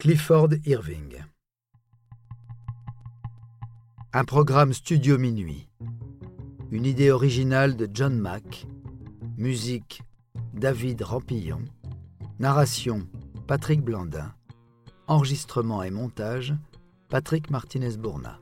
Clifford Irving. Un programme studio minuit. Une idée originale de John Mack. Musique David Rampillon. Narration Patrick Blandin. Enregistrement et montage Patrick Martinez-Bourna.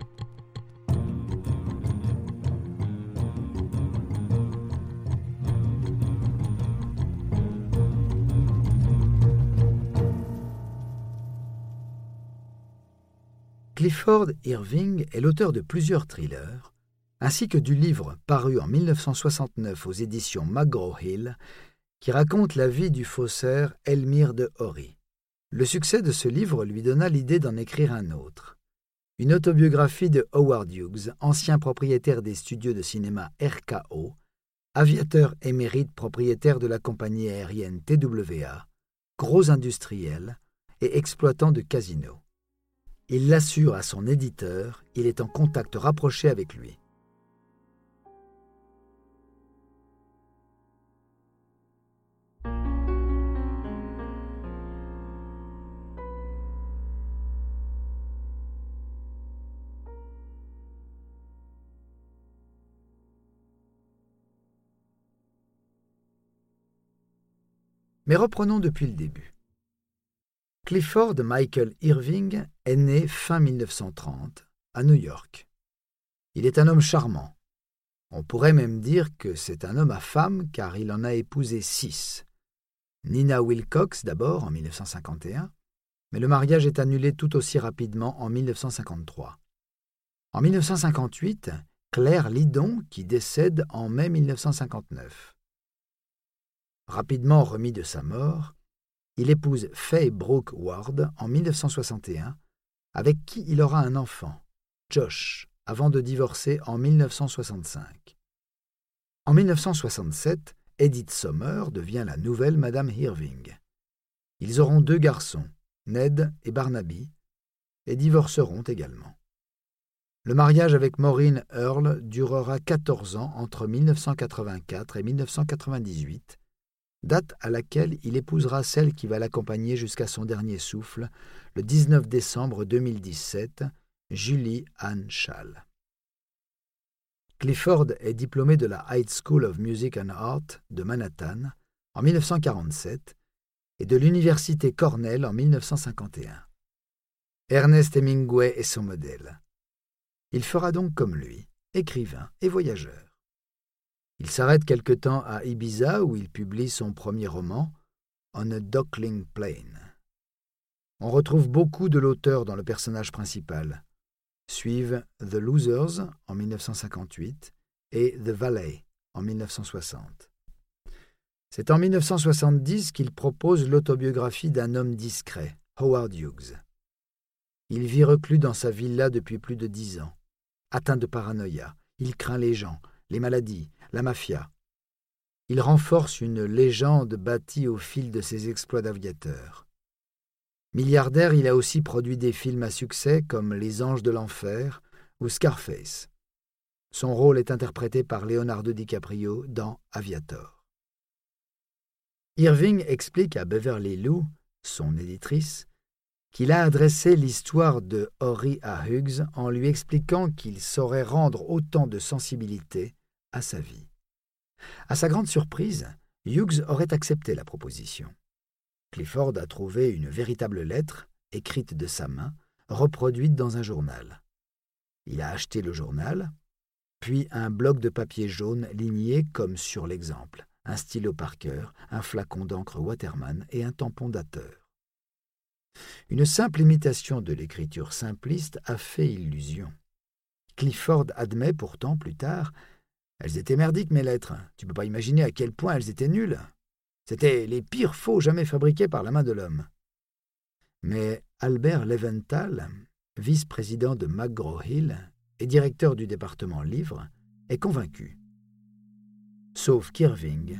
Clifford Irving est l'auteur de plusieurs thrillers, ainsi que du livre paru en 1969 aux éditions McGraw-Hill, qui raconte la vie du faussaire Elmire de Horry. Le succès de ce livre lui donna l'idée d'en écrire un autre. Une autobiographie de Howard Hughes, ancien propriétaire des studios de cinéma RKO, aviateur émérite propriétaire de la compagnie aérienne TWA, gros industriel et exploitant de casinos. Il l'assure à son éditeur, il est en contact rapproché avec lui. Mais reprenons depuis le début. Clifford Michael Irving est né fin 1930 à New York. Il est un homme charmant. On pourrait même dire que c'est un homme à femme car il en a épousé six. Nina Wilcox d'abord en 1951, mais le mariage est annulé tout aussi rapidement en 1953. En 1958, Claire Lidon qui décède en mai 1959. Rapidement remis de sa mort, il épouse Faye Brooke Ward en 1961, avec qui il aura un enfant, Josh, avant de divorcer en 1965. En 1967, Edith Sommer devient la nouvelle Madame Irving. Ils auront deux garçons, Ned et Barnaby, et divorceront également. Le mariage avec Maureen Earle durera 14 ans entre 1984 et 1998, date à laquelle il épousera celle qui va l'accompagner jusqu'à son dernier souffle, le 19 décembre 2017, Julie Anne Schall. Clifford est diplômé de la High School of Music and Art de Manhattan en 1947 et de l'Université Cornell en 1951. Ernest Hemingway est son modèle. Il fera donc comme lui, écrivain et voyageur. Il s'arrête quelque temps à Ibiza où il publie son premier roman, On a Duckling Plain. On retrouve beaucoup de l'auteur dans le personnage principal. Suivent The Losers en 1958 et The Valley en 1960. C'est en 1970 qu'il propose l'autobiographie d'un homme discret, Howard Hughes. Il vit reclus dans sa villa depuis plus de dix ans. Atteint de paranoïa, il craint les gens, les maladies, la mafia. Il renforce une légende bâtie au fil de ses exploits d'aviateur. Milliardaire, il a aussi produit des films à succès comme Les Anges de l'Enfer ou Scarface. Son rôle est interprété par Leonardo DiCaprio dans Aviator. Irving explique à Beverly Lou, son éditrice, qu'il a adressé l'histoire de Horry à Hughes en lui expliquant qu'il saurait rendre autant de sensibilité à sa vie. À sa grande surprise, Hughes aurait accepté la proposition. Clifford a trouvé une véritable lettre, écrite de sa main, reproduite dans un journal. Il a acheté le journal, puis un bloc de papier jaune ligné comme sur l'exemple, un stylo Parker, un flacon d'encre Waterman et un tampon dateur. Une simple imitation de l'écriture simpliste a fait illusion. Clifford admet pourtant plus tard elles étaient merdiques, mes lettres. Tu peux pas imaginer à quel point elles étaient nulles. C'étaient les pires faux jamais fabriqués par la main de l'homme. Mais Albert Leventhal, vice-président de McGraw-Hill et directeur du département livre, est convaincu. Sauf qu'Irving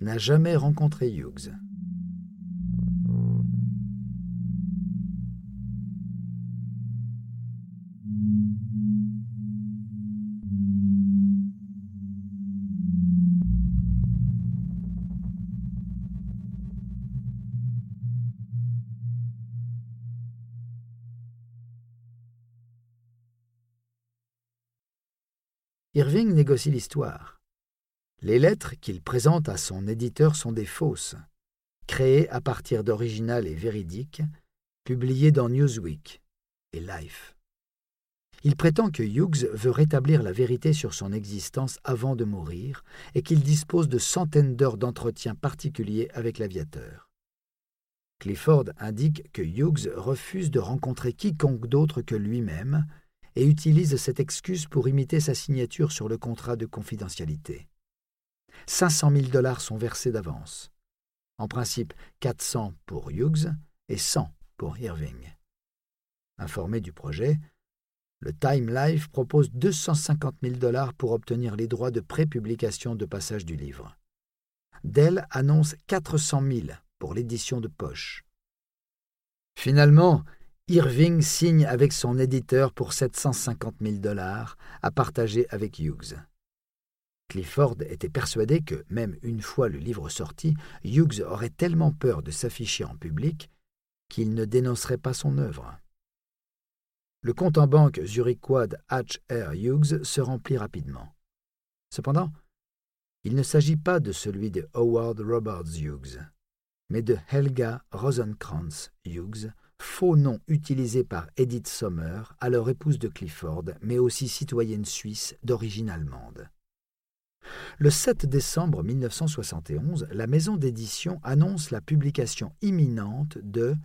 n'a jamais rencontré Hughes. Irving négocie l'histoire. Les lettres qu'il présente à son éditeur sont des fausses, créées à partir d'originales et véridiques, publiées dans Newsweek et Life. Il prétend que Hughes veut rétablir la vérité sur son existence avant de mourir et qu'il dispose de centaines d'heures d'entretien particuliers avec l'aviateur. Clifford indique que Hughes refuse de rencontrer quiconque d'autre que lui-même et utilise cette excuse pour imiter sa signature sur le contrat de confidentialité. 500 000 dollars sont versés d'avance. En principe, 400 pour Hughes et 100 pour Irving. Informé du projet, le Time Life propose 250 000 dollars pour obtenir les droits de prépublication de passage du livre. Dell annonce 400 000 pour l'édition de poche. Finalement, Irving signe avec son éditeur pour 750 000 dollars à partager avec Hughes. Clifford était persuadé que, même une fois le livre sorti, Hughes aurait tellement peur de s'afficher en public qu'il ne dénoncerait pas son œuvre. Le compte en banque zurichois H. R. Hughes se remplit rapidement. Cependant, il ne s'agit pas de celui de Howard Roberts Hughes, mais de Helga Rosenkrantz Hughes, faux nom utilisé par Edith Sommer, alors épouse de Clifford, mais aussi citoyenne suisse d'origine allemande. Le 7 décembre 1971, la maison d'édition annonce la publication imminente de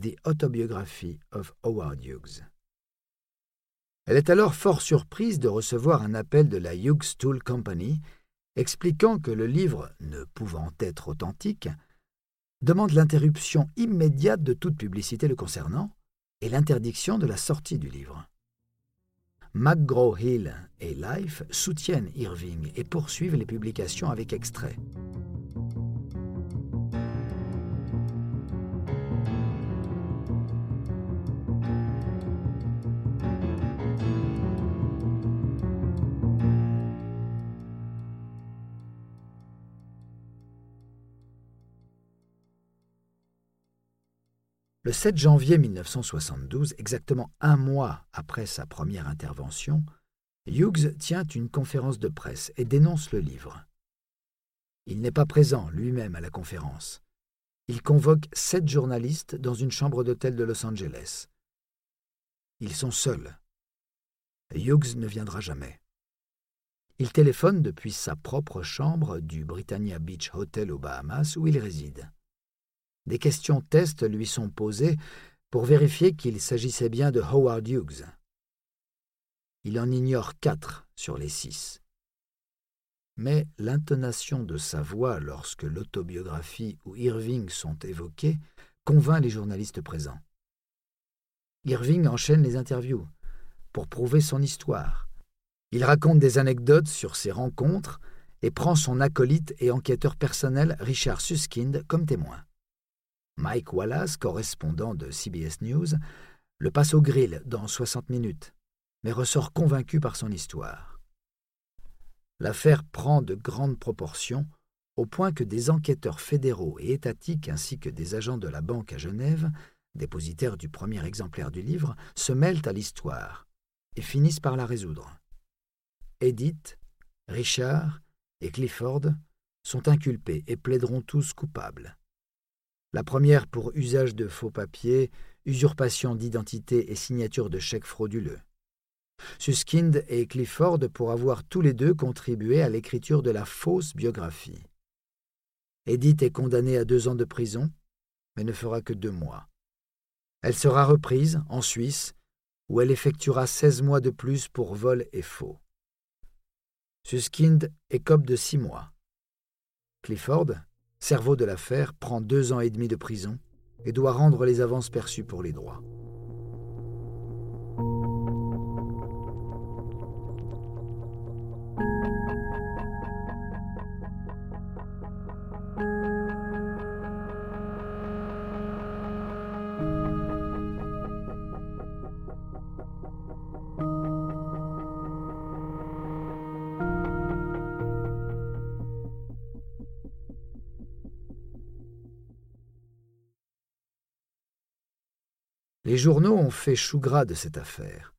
The Autobiography of Howard Hughes. Elle est alors fort surprise de recevoir un appel de la Hughes Tool Company expliquant que le livre, ne pouvant être authentique, demande l'interruption immédiate de toute publicité le concernant et l'interdiction de la sortie du livre. McGraw-Hill et Life soutiennent Irving et poursuivent les publications avec extraits. Le 7 janvier 1972, exactement un mois après sa première intervention, Hughes tient une conférence de presse et dénonce le livre. Il n'est pas présent lui-même à la conférence. Il convoque sept journalistes dans une chambre d'hôtel de Los Angeles. Ils sont seuls. Hughes ne viendra jamais. Il téléphone depuis sa propre chambre du Britannia Beach Hotel aux Bahamas où il réside. Des questions test lui sont posées pour vérifier qu'il s'agissait bien de Howard Hughes. Il en ignore quatre sur les six. Mais l'intonation de sa voix lorsque l'autobiographie ou Irving sont évoqués convainc les journalistes présents. Irving enchaîne les interviews pour prouver son histoire. Il raconte des anecdotes sur ses rencontres et prend son acolyte et enquêteur personnel Richard Suskind comme témoin. Mike Wallace, correspondant de CBS News, le passe au grill dans 60 minutes, mais ressort convaincu par son histoire. L'affaire prend de grandes proportions, au point que des enquêteurs fédéraux et étatiques ainsi que des agents de la banque à Genève, dépositaires du premier exemplaire du livre, se mêlent à l'histoire et finissent par la résoudre. Edith, Richard et Clifford sont inculpés et plaideront tous coupables. La première pour usage de faux papiers, usurpation d'identité et signature de chèques frauduleux. Suskind et Clifford pour avoir tous les deux contribué à l'écriture de la fausse biographie. Edith est condamnée à deux ans de prison, mais ne fera que deux mois. Elle sera reprise en Suisse, où elle effectuera seize mois de plus pour vol et faux. Suskind écope de six mois. Clifford, cerveau de l'affaire, prend deux ans et demi de prison et doit rendre les avances perçues pour les droits. Les journaux ont fait chou gras de cette affaire.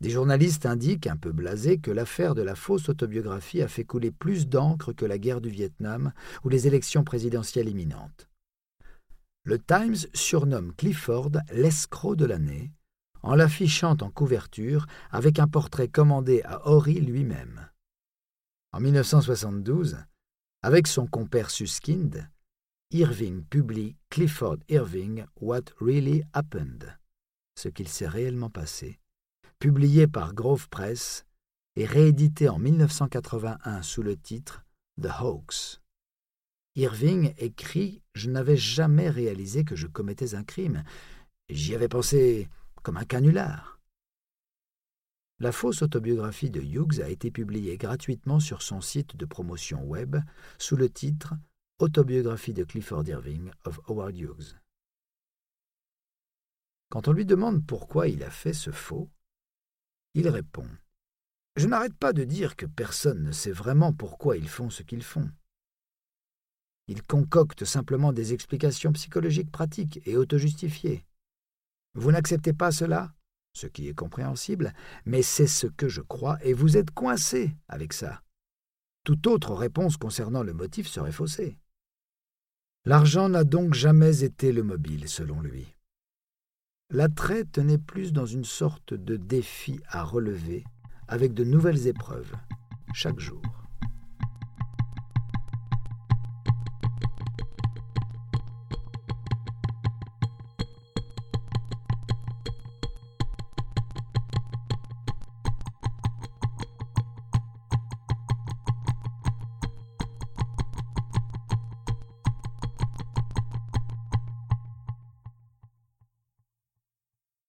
Des journalistes indiquent, un peu blasés, que l'affaire de la fausse autobiographie a fait couler plus d'encre que la guerre du Vietnam ou les élections présidentielles imminentes. Le Times surnomme Clifford l'escroc de l'année, en l'affichant en couverture avec un portrait commandé à Horry lui-même. En 1972, avec son compère Suskind, Irving publie Clifford Irving What Really Happened, ce qu'il s'est réellement passé, publié par Grove Press et réédité en 1981 sous le titre The Hoax. Irving écrit Je n'avais jamais réalisé que je commettais un crime. J'y avais pensé comme un canular. La fausse autobiographie de Hughes a été publiée gratuitement sur son site de promotion web sous le titre Autobiographie de Clifford Irving of Howard Hughes. Quand on lui demande pourquoi il a fait ce faux, il répond Je n'arrête pas de dire que personne ne sait vraiment pourquoi ils font ce qu'ils font. Ils concoctent simplement des explications psychologiques pratiques et autojustifiées. Vous n'acceptez pas cela Ce qui est compréhensible, mais c'est ce que je crois et vous êtes coincé avec ça. Toute autre réponse concernant le motif serait faussée. L'argent n'a donc jamais été le mobile, selon lui. L'attrait tenait plus dans une sorte de défi à relever avec de nouvelles épreuves chaque jour.